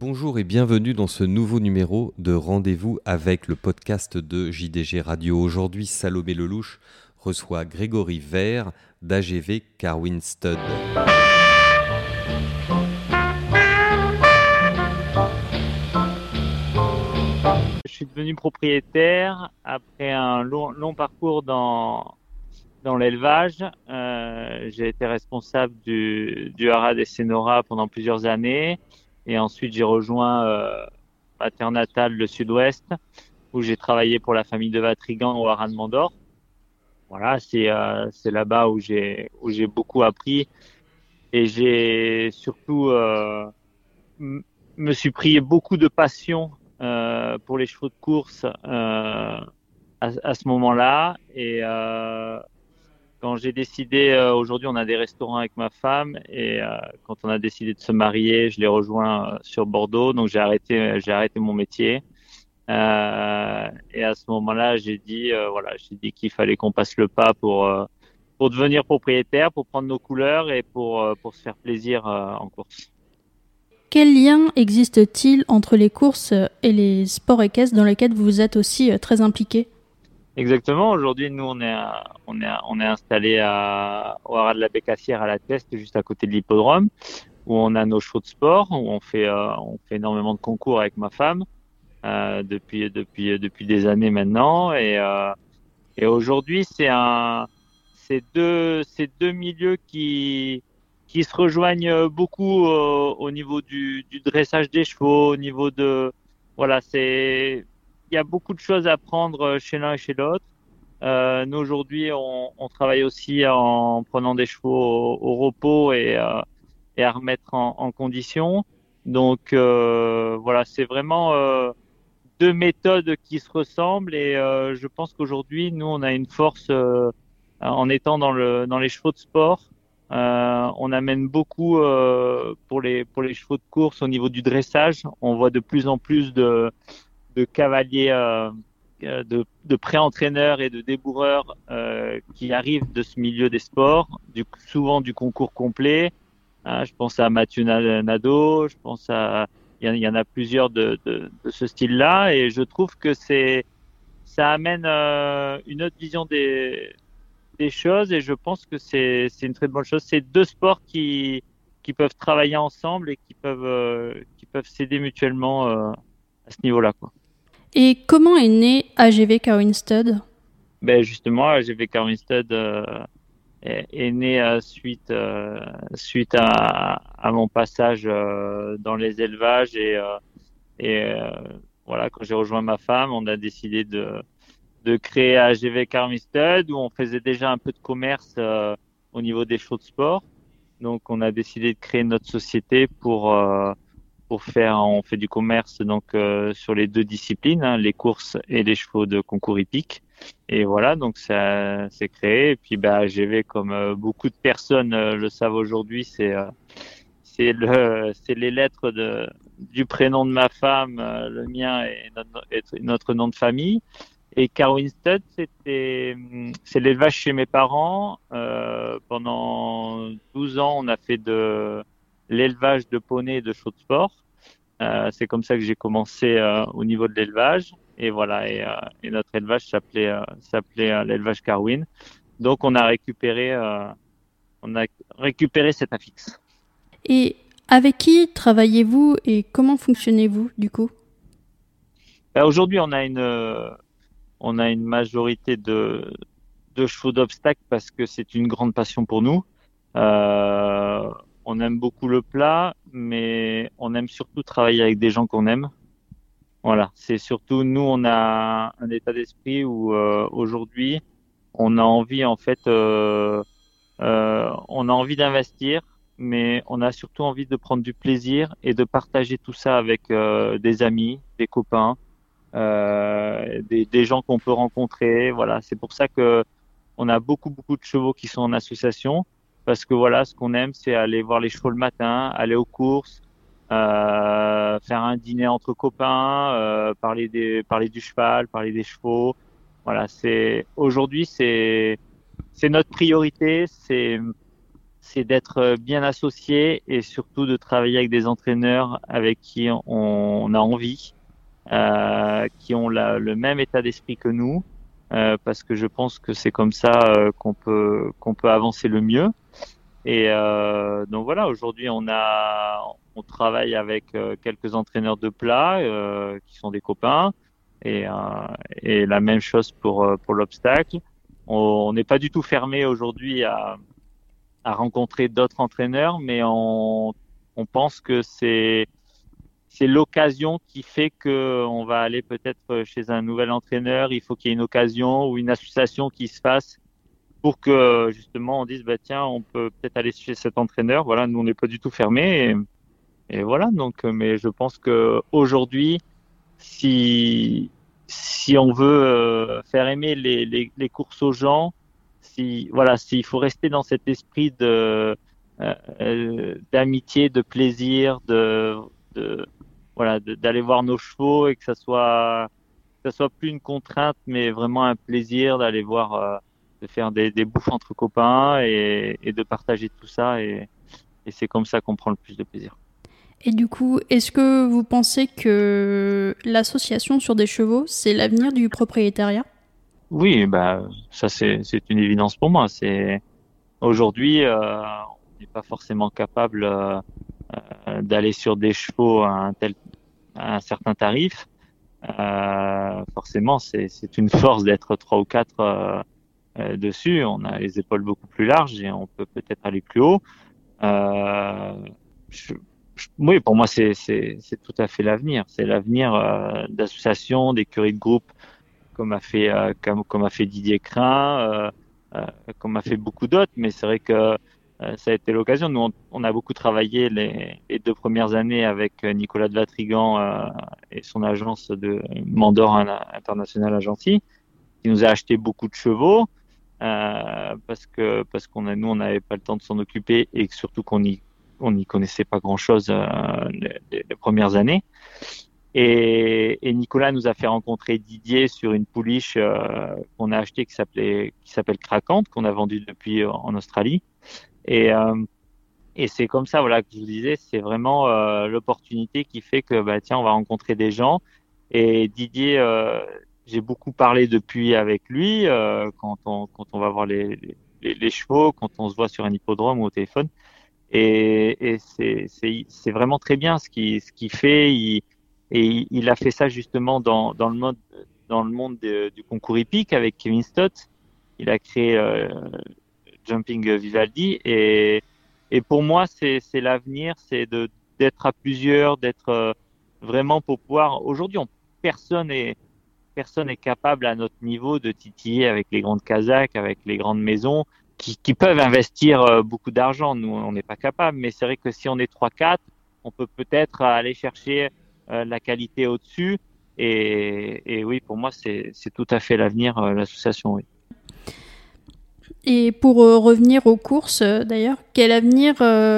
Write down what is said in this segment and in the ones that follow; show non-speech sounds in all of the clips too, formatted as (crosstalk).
Bonjour et bienvenue dans ce nouveau numéro de Rendez-vous avec le podcast de JDG Radio. Aujourd'hui, Salomé Lelouch reçoit Grégory Vert d'AGV Carwin Stud. Je suis devenu propriétaire après un long, parcours dans, dans l'élevage. Euh, j'ai été responsable du, du haras des Sénora pendant plusieurs années. Et ensuite, j'ai rejoint euh, ma terre natale, le sud-ouest, où j'ai travaillé pour la famille de Vatrigan au haras de Mandor. Voilà, c'est euh, là-bas où j'ai où j'ai beaucoup appris et j'ai surtout euh, me suis pris beaucoup de passion euh, pour les chevaux de course euh, à, à ce moment-là et euh, quand j'ai décidé, euh, aujourd'hui on a des restaurants avec ma femme et euh, quand on a décidé de se marier, je l'ai rejoint euh, sur Bordeaux, donc j'ai arrêté, arrêté mon métier. Et à ce moment-là, j'ai dit, voilà, dit qu'il fallait qu'on passe le pas pour pour devenir propriétaire, pour prendre nos couleurs et pour pour se faire plaisir en course. Quel lien existe-t-il entre les courses et les sports équestres dans lesquels vous êtes aussi très impliqué Exactement. Aujourd'hui, nous, on est, on est, on est installé à, au haras de la Bécassière à la Teste, juste à côté de l'hippodrome, où on a nos chevaux de sport, où on fait, euh, on fait énormément de concours avec ma femme euh, depuis, depuis, depuis des années maintenant. Et, euh, et aujourd'hui, c'est un, c'est deux, c'est deux milieux qui, qui se rejoignent beaucoup euh, au niveau du, du dressage des chevaux, au niveau de, voilà, c'est, y a beaucoup de choses à prendre chez l'un et chez l'autre. Euh, nous aujourd'hui, on, on travaille aussi en prenant des chevaux au, repos et, euh, et à remettre en, en condition. Donc euh, voilà, c'est vraiment euh, deux méthodes qui se ressemblent et euh, je pense qu'aujourd'hui, nous, on a une force euh, en étant dans le dans les chevaux de sport. Euh, on amène beaucoup euh, pour les pour les chevaux de course au niveau du dressage. On voit de plus en plus de de cavaliers, euh, euh, de, de pré-entraîneurs et de débourreurs euh, qui arrivent de ce milieu des sports, du, souvent du concours complet. Hein, je pense à Mathieu Na- Nadeau, je pense à il y, y en a plusieurs de, de, de ce style-là, et je trouve que ça amène euh, une autre vision des des choses, et je pense que c'est une très bonne chose. C'est deux sports qui qui peuvent travailler ensemble et qui peuvent euh, qui peuvent s'aider mutuellement euh, à ce niveau-là, quoi. Et comment est né AGV Carwin Stud Ben justement, GV Carwin Stud euh, est, né euh, suite euh, suite à, mon passage euh, dans les élevages et voilà quand j'ai rejoint ma femme, on a décidé de de créer AGV Carwin Stud où on faisait déjà un peu de commerce au niveau des chevaux de sport. Donc on a décidé de créer notre société pour pour faire, on fait du commerce donc euh, sur les deux disciplines, hein, les courses et les chevaux de concours hippiques. Et voilà, donc ça s'est créé. Et puis bah, AGV, comme euh, beaucoup de personnes euh, le savent aujourd'hui, c'est le (laughs) c'est les lettres de du prénom de ma femme, le mien et notre, nom de famille. Et Carwin Stud, c'était c'est l'élevage chez mes parents. Pendant 12 ans, on a fait de l'élevage de poneys et de chevaux de sport. Euh, c'est comme ça que j'ai commencé euh, au niveau de l'élevage. Et voilà, et, euh, et notre élevage s'appelait s'appelait l'élevage Carwin. Donc on a récupéré on a récupéré cet affixe. Et avec qui travaillez-vous et comment fonctionnez-vous du coup? Ben, Aujourd'hui, on a une on a une majorité de de chevaux d'obstacles parce que c'est une grande passion pour nous. On aime beaucoup le plat, mais on aime surtout travailler avec des gens qu'on aime. Voilà, c'est surtout nous, on a un état d'esprit où euh, aujourd'hui, on a envie en fait, euh, euh, on a envie d'investir, mais on a surtout envie de prendre du plaisir et de partager tout ça avec des amis, des copains, des, des gens qu'on peut rencontrer. Voilà, c'est pour ça que on a beaucoup beaucoup de chevaux qui sont en association parce que voilà, ce qu'on aime, c'est aller voir les chevaux le matin, aller aux courses, euh, faire un dîner entre copains, euh, parler des parler du cheval, parler des chevaux. Voilà, c'est aujourd'hui c'est c'est notre priorité, c'est c'est d'être bien associé et surtout de travailler avec des entraîneurs avec qui on, a envie, euh, qui ont le même état d'esprit que nous, euh, parce que je pense que c'est comme ça euh, qu'on peut qu'on peut avancer le mieux. Et euh, donc voilà, aujourd'hui on a on travaille avec euh, quelques entraîneurs de plat qui sont des copains et, et la même chose pour pour l'obstacle. On n'est pas du tout fermé aujourd'hui à à rencontrer d'autres entraîneurs, mais on, on pense que c'est c'est l'occasion qui fait que on va aller peut-être chez un nouvel entraîneur. Il faut qu'il y ait une occasion ou une association qui se fasse pour que justement on dise bah tiens on peut peut-être aller chez cet entraîneur. Voilà, nous on n'est pas du tout fermé et, voilà donc mais je pense que aujourd'hui si si on veut euh, faire aimer les, les, les courses aux gens, si voilà, s'il faut rester dans cet esprit de euh, euh, d'amitié, de plaisir, de, de voilà, d'aller voir nos chevaux et que ça soit que ça soit plus une contrainte, mais vraiment un plaisir d'aller voir, euh, de faire des, des bouffes entre copains et, et de partager tout ça et, et c'est comme ça qu'on prend le plus de plaisir. Et du coup, est-ce que vous pensez que l'association sur des chevaux, c'est l'avenir du propriétariat? Oui, bah ça c'est une évidence pour moi. C'est aujourd'hui euh, on n'est pas forcément capable euh, d'aller sur des chevaux à un tel un certain tarif. Euh, forcément, c'est une force d'être trois ou quatre euh, euh, dessus. On a les épaules beaucoup plus larges et on peut peut-être aller plus haut. Oui, pour moi, c'est tout à fait l'avenir. C'est l'avenir d'associations, d'écuries de groupe comme a fait comme, comme, a fait Didier Crin, comme a fait beaucoup d'autres. Mais c'est vrai que ça a été l'occasion. Nous, on, a beaucoup travaillé les, deux premières années avec Nicolas de Vatrigan et son agence de Mandor International Agency, qui nous a acheté beaucoup de chevaux. Euh, parce que parce qu'on a nous on n'avait pas le temps de s'en occuper et surtout qu'on y on n'y connaissait pas grand chose euh, les, premières années et, Nicolas nous a fait rencontrer Didier sur une pouliche euh, qu'on a acheté qui s'appelait qui s'appelle Craquante qu'on a vendu depuis euh, en Australie. Et, euh, et c'est comme ça voilà que je vous disais, c'est vraiment euh, l'opportunité qui fait que bah tiens on va rencontrer des gens. Et Didier, euh, j'ai beaucoup parlé depuis avec lui quand on quand on va voir les, les, les, chevaux, quand on se voit sur un hippodrome ou au téléphone. Et, et c'est vraiment très bien ce qu'il ce qu'il fait. Il, et il a fait ça justement dans, dans le mode dans le monde de, du concours hippique avec Kevin Stott. Il a créé euh, Jumping Vivaldi et, et pour moi c'est l'avenir, c'est d'être à plusieurs, d'être euh, vraiment pour pouvoir. Aujourd'hui, personne est personne est capable à notre niveau de titiller avec les grandes Kazakhs, avec les grandes maisons qui, qui peuvent investir euh, beaucoup d'argent. Nous, on n'est pas capable, mais c'est vrai que si on est 3-4, on peut peut-être aller chercher euh, la qualité au-dessus. Et, et, oui, pour moi, c'est tout à fait l'avenir, l'association. Et pour euh, revenir aux courses, d'ailleurs, quel avenir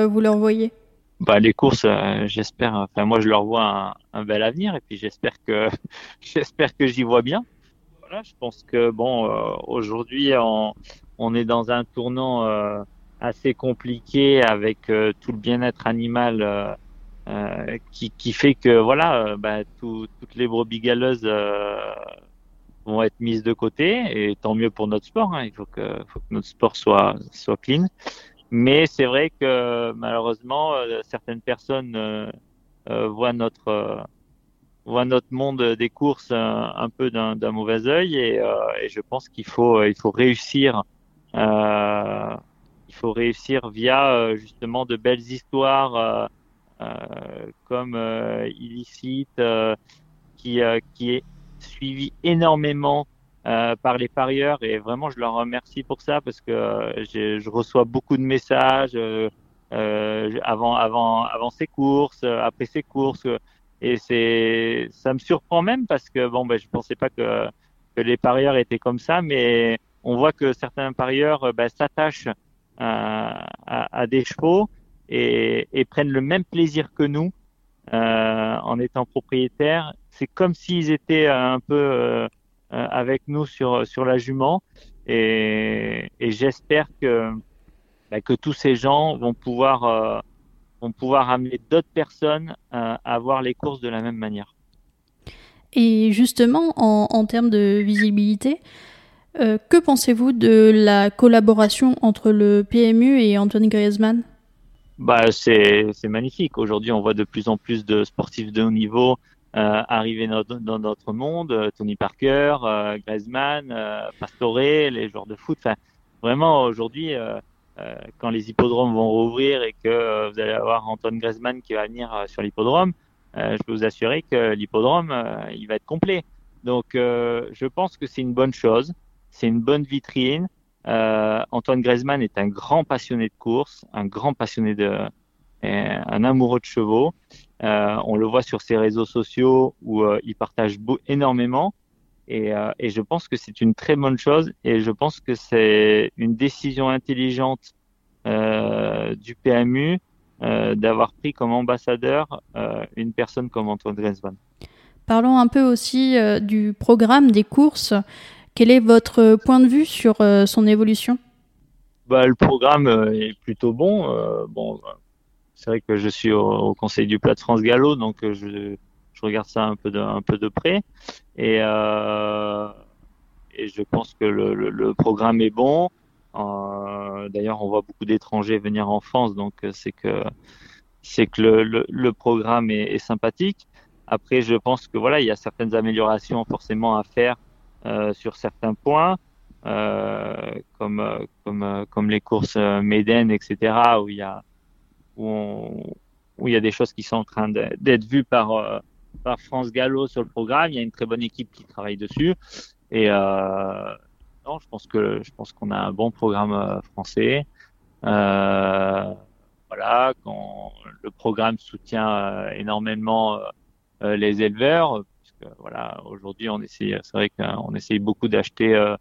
vous leur voyez? Bah, les courses, j'espère. Enfin, moi, je leur vois un, bel avenir, et puis j'espère que (laughs) j'espère que j'y vois bien. Voilà, je pense que bon, aujourd'hui, on, est dans un tournant assez compliqué avec tout le bien-être animal euh, qui, fait que voilà, euh, bah, tout, toutes les brebis galeuses euh, vont être mises de côté et tant mieux pour notre sport. Hein. Il faut que, faut que notre sport soit soit clean. Mais c'est vrai que malheureusement certaines personnes voient notre voient notre monde des courses un, un peu d'un mauvais œil et, et je pense qu'il faut il faut réussir il faut réussir via justement de belles histoires euh, comme euh, Illicite, euh, qui, qui suivi énormément par les parieurs et vraiment je leur remercie pour ça parce que je reçois beaucoup de messages euh, avant avant avant ces courses, après ces courses et c'est ça me surprend même parce que bon ben je pensais pas que les parieurs étaient comme ça mais on voit que certains parieurs ben, s'attachent à, des chevaux et, prennent le même plaisir que nous euh, en étant propriétaires. C'est comme s'ils étaient un peu euh, euh, avec nous sur sur la jument et, et j'espère que bah, que tous ces gens vont pouvoir vont pouvoir amener d'autres personnes à voir les courses de la même manière. Et justement, en, en termes de visibilité, euh, que pensez-vous de la collaboration entre le PMU et Antoine Griezmann? Bah, c'est, magnifique. Aujourd'hui, on voit de plus en plus de sportifs de haut niveau euh, arriver dans, notre monde. Tony Parker, euh, Griezmann, euh, Pastore, les joueurs de foot. Enfin, vraiment, aujourd'hui, euh, quand les hippodromes vont rouvrir et que vous allez avoir Antoine Griezmann qui va venir sur l'hippodrome, je peux vous assurer que l'hippodrome, il va être complet. Donc, je pense que c'est une bonne chose c'est une bonne vitrine. Euh, Antoine Griezmann est un grand passionné de course, un grand passionné de, un amoureux de chevaux. Euh, on le voit sur ses réseaux sociaux où euh, il partage énormément. Et, euh, et, je pense que c'est une très bonne chose. Et je pense que c'est une décision intelligente du PMU d'avoir pris comme ambassadeur une personne comme Antoine Griezmann. Parlons un peu aussi du programme des courses. Quel est votre point de vue sur euh, son évolution? Bah, Le programme est plutôt bon. Euh, bon c'est vrai que je suis au, conseil du plat de France Gallo, donc je, je, regarde ça un peu de, près. Et, euh, et je pense que le, programme est bon. Euh, D'ailleurs, on voit beaucoup d'étrangers venir en France, donc c'est que que le, programme est, sympathique. Après, je pense que voilà, il y a certaines améliorations forcément à faire euh, sur certains points, euh, comme les courses Maiden, etc., où il y a où, il y a des choses qui sont en train d'être vues par euh, par France Gallo sur le programme. Il y a une très bonne équipe qui travaille dessus. Et euh, non, je pense que je pense qu'on a un bon programme français. Euh, voilà, quand le programme soutient énormément les éleveurs, voilà, aujourd'hui, on essaye, c'est vrai qu'on essaye beaucoup d'acheter euh,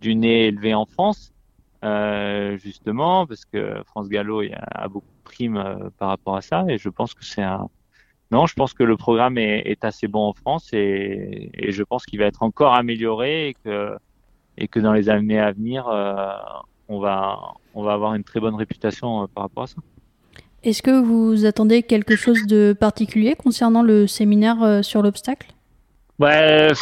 du nez élevé en France, euh, justement, parce que France Gallo a, beaucoup de primes euh, par rapport à ça, et je pense que c'est un, non, je pense que le programme est, assez bon en France et, je pense qu'il va être encore amélioré et que, dans les années à venir, on, va, on va avoir une très bonne réputation par rapport à ça. Est-ce que vous attendez quelque chose de particulier concernant le séminaire sur l'obstacle? Ouais,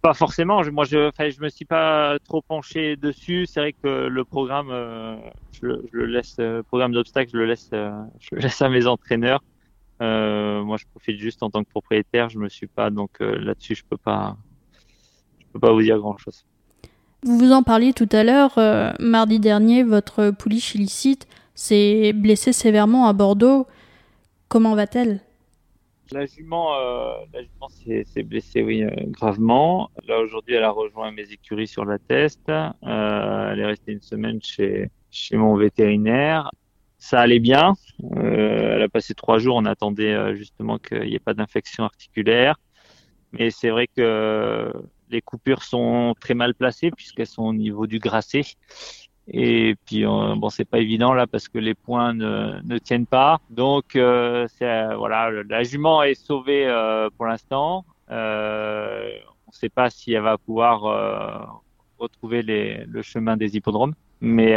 pas forcément. Moi, je, je me suis pas trop penché dessus. C'est vrai que le programme, euh, je, le laisse, euh, programme d'obstacles, je le laisse, euh, je le laisse à mes entraîneurs. moi, je profite juste en tant que propriétaire. Je me suis pas donc là-dessus, je peux pas, je peux pas vous dire grand chose. Vous vous en parliez tout à l'heure. mardi dernier, votre pouliche illicite s'est blessée sévèrement à Bordeaux. Comment va-t-elle? La jument, euh, la jument s'est blessée, oui, euh, gravement. Là, aujourd'hui, elle a rejoint mes écuries sur la test. Euh, elle est restée une semaine chez, chez mon vétérinaire. Ça allait bien. Euh, elle a passé trois jours. On attendait euh, justement qu'il n'y ait pas d'infection articulaire. Mais c'est vrai que les coupures sont très mal placées puisqu'elles sont au niveau du grasset. Et puis euh, bon, c'est pas évident là parce que les points ne, ne tiennent pas. Donc euh, euh, voilà, la jument est sauvée euh, pour l'instant. Euh, on ne sait pas si elle va pouvoir retrouver les, le chemin des hippodromes. Mais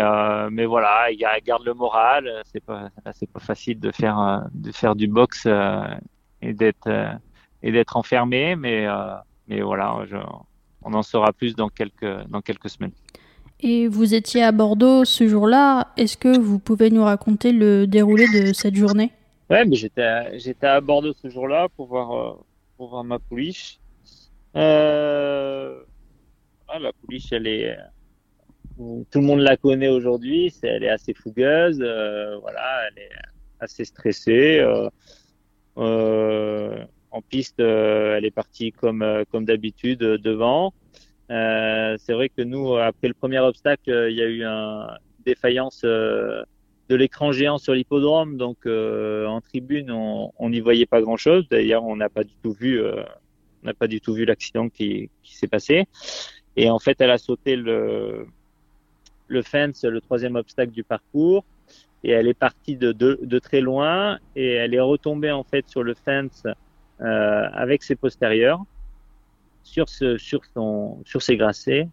mais voilà, elle garde le moral. C'est pas c'est pas facile de faire de faire du box et d'être et d'être enfermé. Mais mais voilà, je, on en saura plus dans quelques dans quelques semaines. Et vous étiez à Bordeaux ce jour-là. Est-ce que vous pouvez nous raconter le déroulé de cette journée? Ouais, mais j'étais à, j'étais à Bordeaux ce jour-là pour voir euh, pour voir ma pouliche. Euh, la pouliche, elle est tout le monde la connaît aujourd'hui. Elle est assez fougueuse. Euh, voilà, elle est assez stressée. Euh, euh en piste, elle est partie comme comme d'habitude devant. Euh, c'est vrai que nous, après le premier obstacle, euh, il y a eu une défaillance euh, de l'écran géant sur l'hippodrome, donc en tribune, on n'y voyait pas grand-chose. D'ailleurs, on n'a pas du tout vu, l'accident qui, s'est passé. Et en fait, elle a sauté le, fence, le troisième obstacle du parcours, et elle est partie de, de, très loin, et elle est retombée en fait sur le fence avec ses postérieurs sur ses gracets.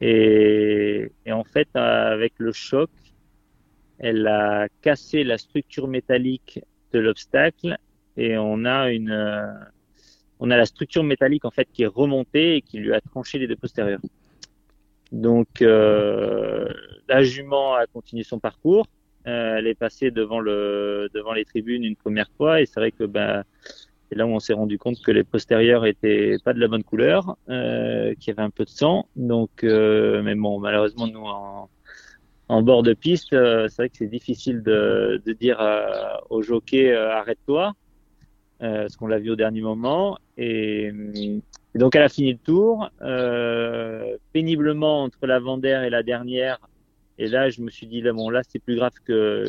Et, en fait, avec le choc, elle a cassé la structure métallique de l'obstacle et on a une, euh, on a la structure métallique en fait qui est remontée et qui lui a tranché les deux postérieurs. Donc euh, la jument a continué son parcours. Euh, elle est passée devant le devant les tribunes une première fois et c'est vrai que ben c'est là où on s'est rendu compte que les postérieurs étaient pas de la bonne couleur, euh, qu'il y avait un peu de sang. Donc, euh, mais bon, malheureusement nous en, bord de piste, euh, c'est vrai que c'est difficile de, dire au jockey arrête-toi, parce qu'on l'a vu au dernier moment. Et, donc elle a fini le tour péniblement entre l'avant-dernière et la dernière. Et là, je me suis dit là bon là c'est plus grave que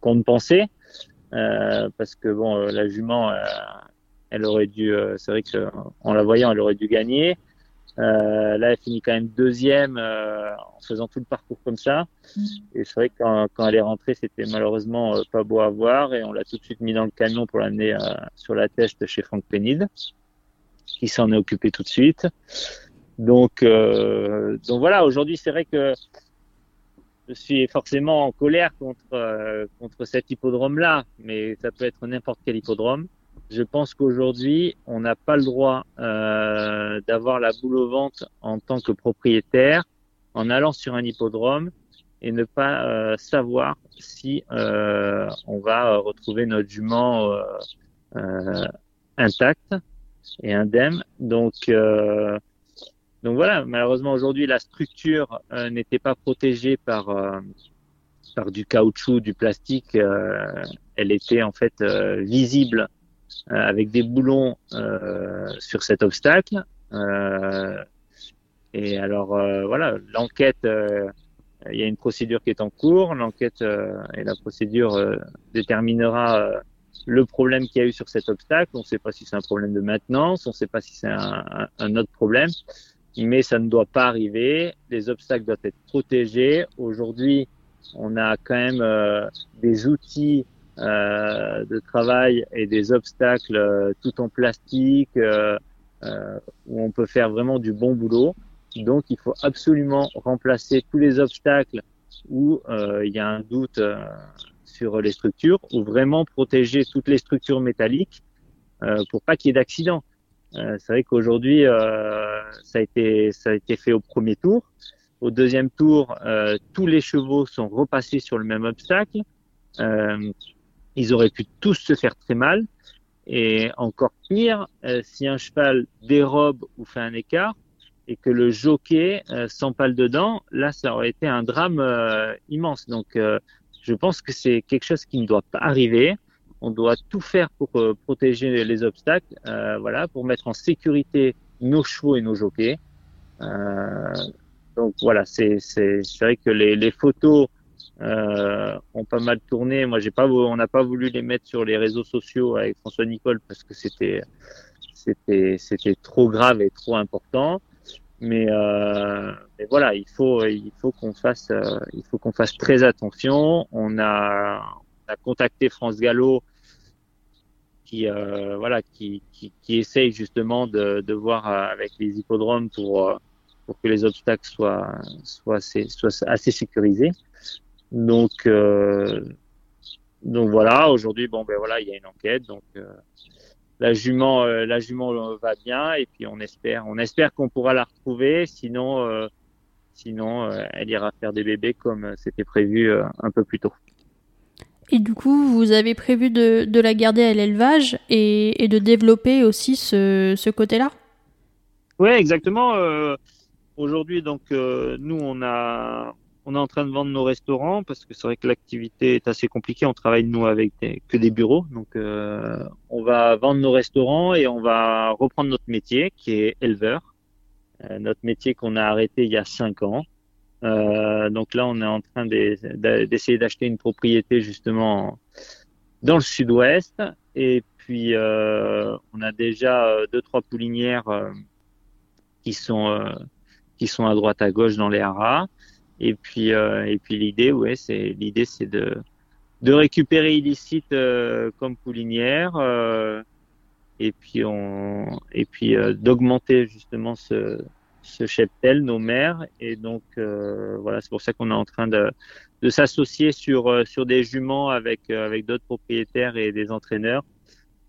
qu'on ne pensait. Euh, parce que bon, euh, la jument, euh, elle aurait dû, c'est vrai que en la voyant, elle aurait dû gagner. là, elle finit quand même deuxième en faisant tout le parcours comme ça. Mm. Et c'est vrai que quand, quand, elle est rentrée, c'était malheureusement pas beau à voir. Et on l'a tout de suite mis dans le camion pour l'amener sur la teste chez Franck Penid, qui s'en est occupé tout de suite. Donc, donc voilà, aujourd'hui, c'est vrai que je suis forcément en colère contre euh, contre cet hippodrome-là, mais ça peut être n'importe quel hippodrome. Je pense qu'aujourd'hui, on n'a pas le droit euh, d'avoir la boule au ventre en tant que propriétaire en allant sur un hippodrome et ne pas euh, savoir si on va retrouver notre jument intacte et indemne. Donc donc voilà, malheureusement aujourd'hui la structure euh, n'était pas protégée par euh, par du caoutchouc, du plastique. Euh, elle était en fait visible avec des boulons sur cet obstacle. et alors voilà, l'enquête, il y a une procédure qui est en cours. L'enquête et la procédure déterminera le problème qu'il y a eu sur cet obstacle. On ne sait pas si c'est un problème de maintenance, on ne sait pas si c'est un, un, autre problème mais ça ne doit pas arriver. Les obstacles doivent être protégés. Aujourd'hui, on a quand même euh, des outils euh, de travail et des obstacles euh, tout en plastique euh, euh, où on peut faire vraiment du bon boulot. Donc, il faut absolument remplacer tous les obstacles où il y a un doute sur les structures ou vraiment protéger toutes les structures métalliques pour pas qu'il y ait d'accident. Euh, c'est vrai qu'aujourd'hui, euh, ça a été ça a été fait au premier tour. Au deuxième tour, euh, tous les chevaux sont repassés sur le même obstacle. ils auraient pu tous se faire très mal. Et encore pire, si un cheval dérobe ou fait un écart et que le jockey s'empale dedans, là, ça aurait été un drame immense. Donc, je pense que c'est quelque chose qui ne doit pas arriver on doit tout faire pour euh, protéger les obstacles, euh, voilà, pour mettre en sécurité nos chevaux et nos jockeys. Euh, donc voilà, c'est c'est vrai que les, les photos euh, ont pas mal tourné. Moi, j'ai pas, on n'a pas voulu les mettre sur les réseaux sociaux avec François Nicole parce que c'était c'était c'était trop grave et trop important. Mais, euh, mais voilà, il faut il faut qu'on fasse il faut qu'on fasse très attention. On a a contacté France Gallo qui euh, voilà qui, qui, essaye justement de, de voir euh, avec les hippodromes pour euh, pour que les obstacles soient soient assez, soient assez sécurisés. Donc donc voilà, aujourd'hui bon ben voilà, il y a une enquête donc la jument la jument va bien et puis on espère on espère qu'on pourra la retrouver sinon sinon elle ira faire des bébés comme c'était prévu un peu plus tôt. Et du coup, vous avez prévu de, de la garder à l'élevage et, et, de développer aussi ce, ce côté-là? Oui, exactement. Euh, Aujourd'hui, donc, euh, nous, on, a, on est en train de vendre nos restaurants parce que c'est vrai que l'activité est assez compliquée. On travaille, nous, avec des, que des bureaux. Donc, euh, on va vendre nos restaurants et on va reprendre notre métier qui est éleveur. Euh, notre métier qu'on a arrêté il y a cinq ans. Euh, donc là, on est en train d'essayer d'acheter une propriété justement dans le sud-ouest. Et puis, euh, on a déjà euh, deux, trois poulinières euh, qui sont euh, qui sont à droite, à gauche dans les haras. Et puis, et puis l'idée, ouais, c'est l'idée, c'est de de récupérer illicite comme poulinière. et puis on et puis d'augmenter justement ce ce cheptel, nos mères. Et donc, voilà, c'est pour ça qu'on est en train de, de s'associer sur, sur des juments avec, avec d'autres propriétaires et des entraîneurs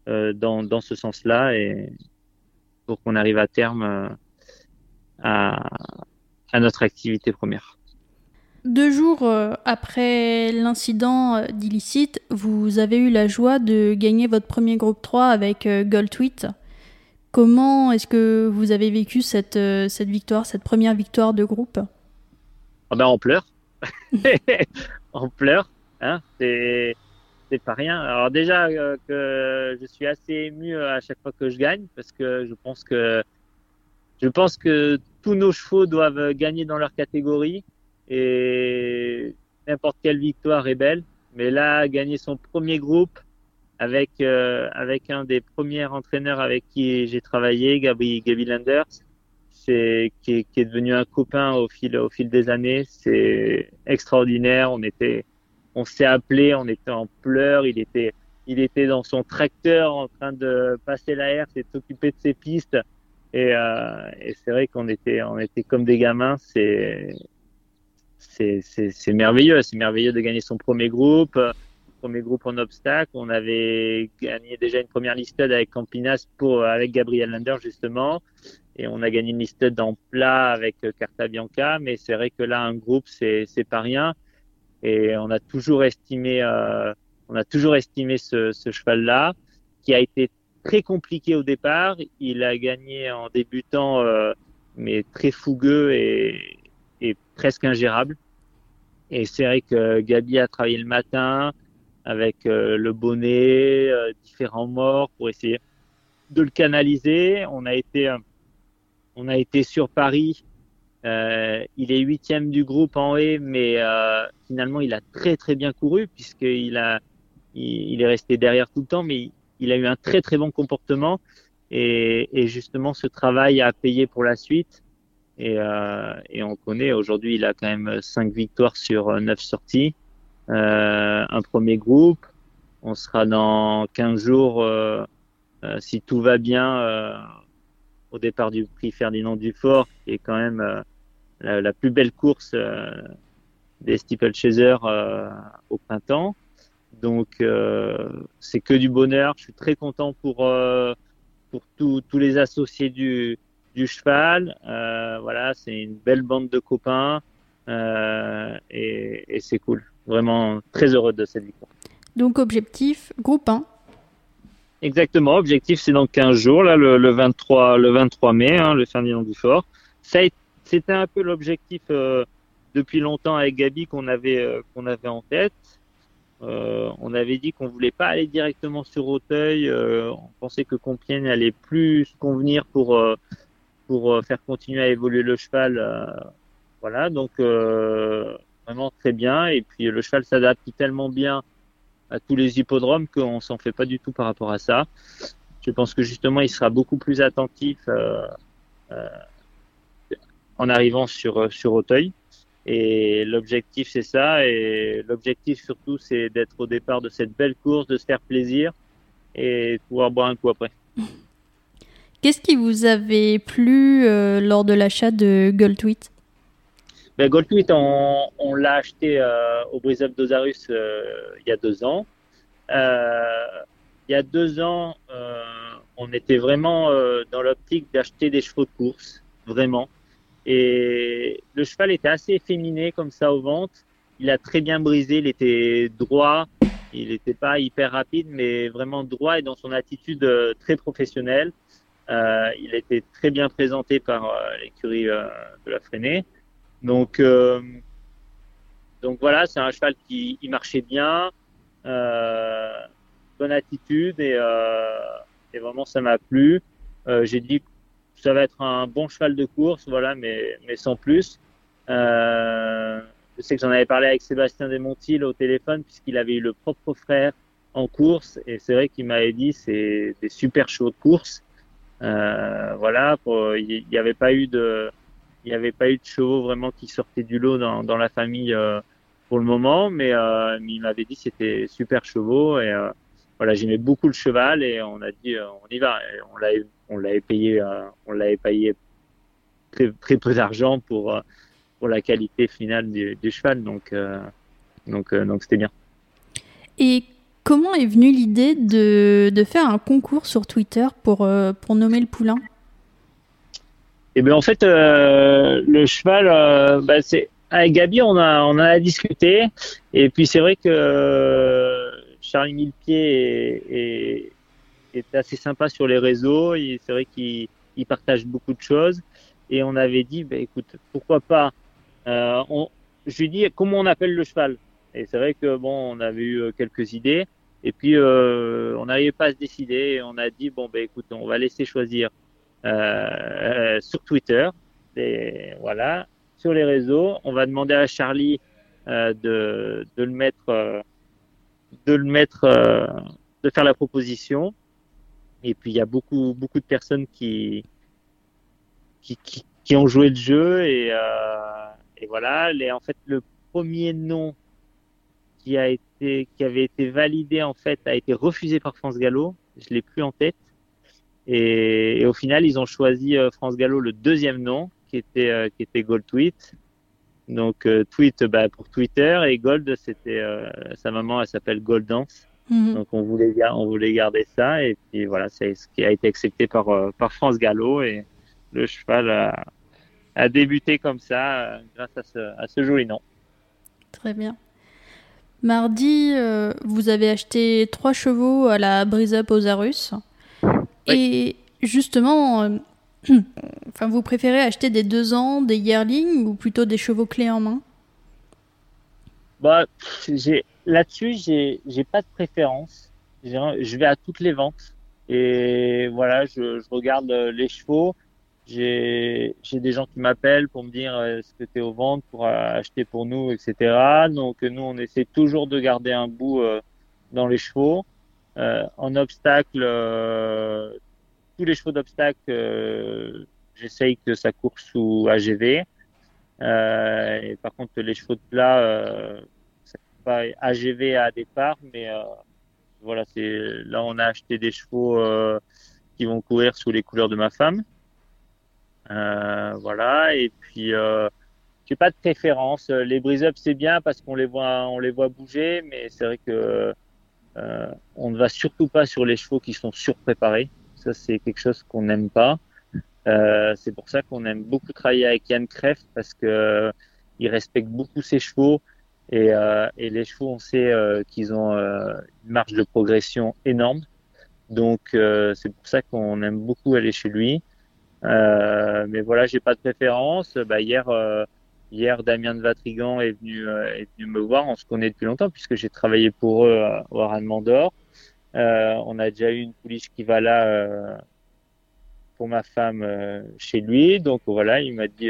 dans, dans ce sens-là. Et pour qu'on arrive à terme à, à notre activité première. Deux jours euh, après l'incident euh, d'illicite, vous avez eu la joie de gagner votre premier groupe 3 avec euh, Gold Tweet. Comment est-ce que vous avez vécu cette, cette victoire, cette première victoire de groupe? Ah ben, On pleure. (laughs) (laughs) on pleure. Hein c'est, c'est pas rien. Alors déjà que je suis assez ému à chaque fois que je gagne parce que je pense que je pense que tous nos chevaux doivent gagner dans leur catégorie et n'importe quelle victoire est belle. Mais là, gagner son premier groupe avec euh, avec un des premiers entraîneurs avec qui j'ai travaillé, Gabi, Gabi Landers, c'est qui est, qui est devenu un copain au fil au fil des années. C'est extraordinaire. On était, on s'est appelé, on était en pleurs. Il était il était dans son tracteur en train de passer l'air, s'est occupé de ses pistes. Et, euh, et c'est vrai qu'on était, on était comme des gamins. C'est, c'est merveilleux. C'est merveilleux de gagner son premier groupe, premier groupe en obstacle. On avait gagné déjà une première listed avec Campinas pour, avec Gabriel Lander justement. Et on a gagné une listed en plat avec euh, Carta Bianca. Mais c'est vrai que là, un groupe, c'est, c'est pas rien. Et on a toujours estimé, euh, on a toujours estimé ce, ce cheval-là, qui a été très compliqué au départ. Il a gagné en débutant, euh, mais très fougueux et, est presque ingérable. Et c'est vrai que Gabi a travaillé le matin avec euh, le bonnet, euh, différents morts pour essayer de le canaliser. On a été, euh, on a été sur Paris. il est huitième du groupe en haie, mais finalement il a très très bien couru puisqu'il a, il, est resté derrière tout le temps, mais il, a eu un très très bon comportement et, justement ce travail a payé pour la suite. Et, et on connaît, aujourd'hui, il a quand même 5 victoires sur 9 euh, sorties. Euh, un premier groupe. On sera dans 15 jours, euh, euh, si tout va bien, euh, au départ du prix Ferdinand Dufort, qui est quand même la, la, plus belle course des steeplechasers au printemps. Donc, c'est que du bonheur. Je suis très content pour, pour tous les associés du, du cheval. Euh, voilà, c'est une belle bande de copains euh, et, et c'est cool. Vraiment très heureux de cette victoire. Donc objectif groupe 1. Exactement, objectif c'est dans 15 jours, là le, le 23 le 23 mai, hein, le Ferdinand Dufort. Ça c'était un peu l'objectif euh, depuis longtemps avec Gabi qu'on avait euh, qu'on avait en tête. Euh, on avait dit qu'on voulait pas aller directement sur Auteuil. On pensait que Compiègne allait plus convenir pour pour faire continuer à évoluer le cheval. Voilà, donc vraiment très bien. Et puis le cheval s'adapte tellement bien à tous les hippodromes qu'on s'en fait pas du tout par rapport à ça. Je pense que justement, il sera beaucoup plus attentif euh, euh, en arrivant sur sur Auteuil. Et l'objectif, c'est ça. Et l'objectif surtout, c'est d'être au départ de cette belle course, de se faire plaisir et pouvoir boire un coup après. Qu'est-ce qui vous avait plu euh, lors de l'achat de Goldtweet ben, on, l'a acheté euh, au Brise-Up d'Osarus euh, il y a deux ans. Euh, il y a deux ans, on était vraiment dans l'optique d'acheter des chevaux de course, vraiment. Et le cheval était assez efféminé comme ça au ventre. Il a très bien brisé, il était droit, il n'était pas hyper rapide, mais vraiment droit et dans son attitude très professionnelle. Il a été très bien présenté par l'écurie euh, de la Freinée. Donc, donc voilà, c'est un cheval qui il marchait bien, bonne attitude et, et vraiment ça m'a plu. J'ai dit que ça va être un bon cheval de course, voilà, mais, mais sans plus. Euh, je sais que j'en avais parlé avec Sébastien Desmontil au téléphone puisqu'il avait eu le propre frère en course et c'est vrai qu'il m'avait dit c'est des super chevaux de course euh, voilà, il n'y avait pas eu de, il n'y avait pas eu de chevaux vraiment qui sortaient du lot dans, dans la famille euh, pour le moment, mais, euh, il m'avait dit c'était super chevaux et euh, voilà, j'aimais beaucoup le cheval et on a dit on y va. On l'avait, on l'avait payé, on l'avait payé très, très peu d'argent pour, pour la qualité finale du, cheval. Donc, donc, donc c'était bien. Et comment est venue l'idée de, de, faire un concours sur Twitter pour, pour nommer le poulain? Et bien en fait, le cheval, bah, c'est avec Gabi, on a, on a discuté. Et puis c'est vrai que Charlie Millepied est, est, assez sympa sur les réseaux. C'est vrai qu'il partage beaucoup de choses. Et on avait dit, bah, écoute, pourquoi pas euh, on, Je lui dit, comment on appelle le cheval? Et c'est vrai que bon, on avait eu euh, quelques idées. Et puis, euh, on n'arrivait pas à se décider. Et on a dit, bon, ben, écoute, on va laisser choisir euh, sur Twitter. Voilà, sur les réseaux. On va demander à Charlie euh, de, de, le mettre, de le mettre, euh, de faire la proposition. Et puis il y a beaucoup, beaucoup de personnes qui, qui, qui, ont joué le jeu et, euh, et voilà. Les, en fait, le premier nom qui a été, qui avait été validé en fait, a été refusé par France Gallo. Je l'ai plus en tête. Et, et, au final, ils ont choisi France Gallo le deuxième nom qui était, euh, qui était Gold Tweet. Donc euh, tweet bah, pour Twitter et Gold c'était euh, sa maman elle s'appelle Goldance. Mhm. Donc on voulait on voulait garder ça et puis voilà c'est ce qui a été accepté par par France Gallo et le cheval a, a débuté comme ça grâce à ce, à ce joli nom. Très bien. Mardi, vous avez acheté trois chevaux à la Brise Up Et justement, (clears throat) enfin, vous préférez acheter des deux ans, des yearlings ou plutôt des chevaux clés en main? Bah, Là-dessus, j'ai, j'ai pas de préférence. Je vais à toutes les ventes. Et voilà, je, je regarde euh, les chevaux. J'ai, des gens qui m'appellent pour me dire euh, est-ce que tu es aux ventes pour acheter pour nous, etc. Donc nous, on essaie toujours de garder un bout euh, dans les chevaux. Euh, en obstacle, tous les chevaux d'obstacle, euh, j'essaye que ça court sous AGV. Euh, et par contre, les chevaux de plat, euh, c'est pas AGV à départ, mais voilà, c'est là on a acheté des chevaux qui vont courir sous les couleurs de ma femme. voilà, et puis j'ai pas de préférence. Les brise-up c'est bien parce qu'on les voit, on les voit bouger, mais c'est vrai que on ne va surtout pas sur les chevaux qui sont surpréparés. Ça, c'est quelque chose qu'on n'aime pas. Euh, c'est pour ça qu'on aime beaucoup travailler avec Yann Kreft parce que euh, il respecte beaucoup ses chevaux et, euh, et les chevaux, on sait euh, qu'ils ont euh, une marge de progression énorme. Donc c'est pour ça qu'on aime beaucoup aller chez lui. mais voilà, j'ai pas de préférence. Bah, hier, hier, Damien de Vatrigan est venu, est venu me voir. On se connaît depuis longtemps puisque j'ai travaillé pour eux au Aran d'Or. Euh, on a déjà eu une pouliche qui va là euh, pour ma femme euh, chez lui. Donc voilà, il m'a dit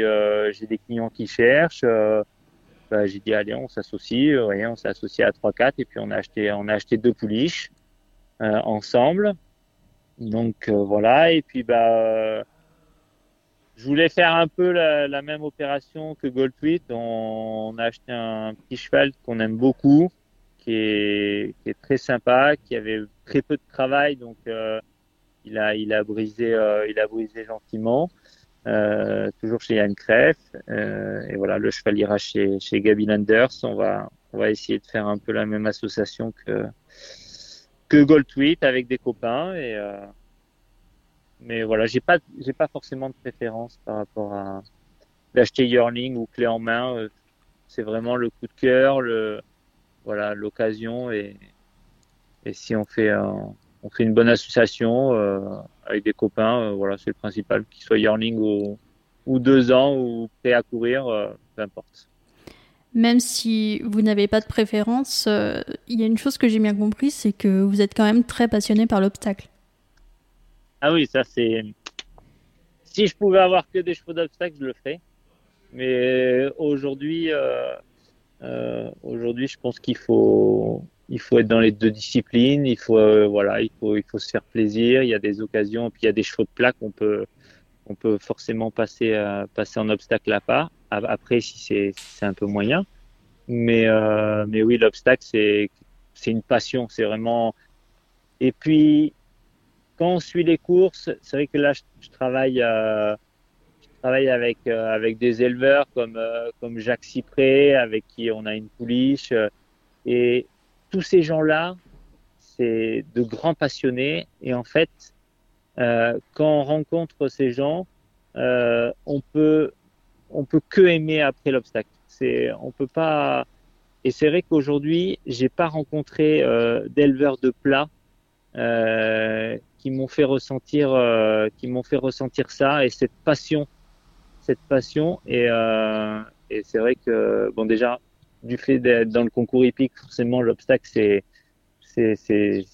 j'ai des clients qui cherchent. Bah, j'ai dit allez, on s'associe. on s'est associé à 3-4 et puis on a acheté, on a acheté deux pouliches ensemble. Donc voilà, et puis bah je voulais faire un peu la, même opération que Gold Tweet. On, on, a acheté un petit cheval qu'on aime beaucoup, qui est, très sympa, qui avait très peu de travail, donc euh, il a il a brisé euh, il a brisé gentiment. Euh, toujours chez Yann Kreff. et voilà, le cheval ira chez, chez Gabi Landers. On va, essayer de faire un peu la même association que, que Goldtweet avec des copains. Mais voilà, j'ai pas, j'ai pas forcément de préférence par rapport à d'acheter Yearling ou clé en main. C'est vraiment le coup de cœur, le, voilà l'occasion et, si on fait on fait une bonne association euh, avec des copains, euh, voilà c'est le principal, qu'il soit yearling ou, ou deux ans ou prêt à courir, euh, peu importe. Même si vous n'avez pas de préférence, il y a une chose que j'ai bien compris, c'est que vous êtes quand même très passionné par l'obstacle. Ah oui, ça c'est. Si je pouvais avoir que des chevaux d'obstacle, je le ferais. Mais aujourd'hui, euh, aujourd'hui, je pense qu'il faut, il faut être dans les deux disciplines. Il faut, euh, voilà, il faut, il faut se faire plaisir. Il y a des occasions, puis il y a des chevaux de plaque. On peut, on peut forcément passer, euh, passer en obstacle à part. Après, si c'est, c'est un peu moyen. Mais, euh, mais oui, l'obstacle, c'est, c'est une passion. C'est vraiment. Et puis, quand on suit les courses, c'est vrai que là, je, travaille, euh, travaille avec des éleveurs comme comme Jacques Cypré, avec qui on a une pouliche, et tous ces gens-là, c'est de grands passionnés. Et en fait, quand on rencontre ces gens, on peut on peut que aimer après l'obstacle. On peut pas. Et c'est vrai qu'aujourd'hui, j'ai pas rencontré euh, d'éleveurs de plats euh, qui m'ont fait ressentir, euh, qui m'ont fait ressentir ça et cette passion, cette passion. Et, euh, et c'est vrai que bon, déjà, du fait d'être dans le concours hippique, forcément, l'obstacle c'est c'est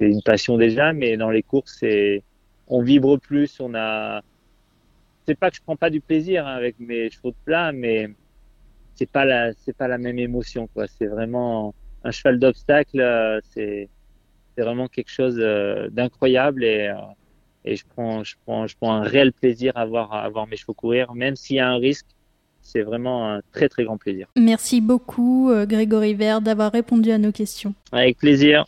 une passion déjà, mais dans les courses, c'est on vibre plus, on a c'est pas que je prends pas du plaisir hein, avec mes chevaux de plat, mais c'est pas la, c'est pas la même émotion, quoi. C'est vraiment un cheval d'obstacle, euh, c'est, c'est vraiment quelque chose euh, d'incroyable et, euh, et je prends, je prends, je prends un réel plaisir à voir, à voir mes chevaux courir, même s'il y a un risque. C'est vraiment un très très grand plaisir. Merci beaucoup Grégory Vert d'avoir répondu à nos questions. Avec plaisir.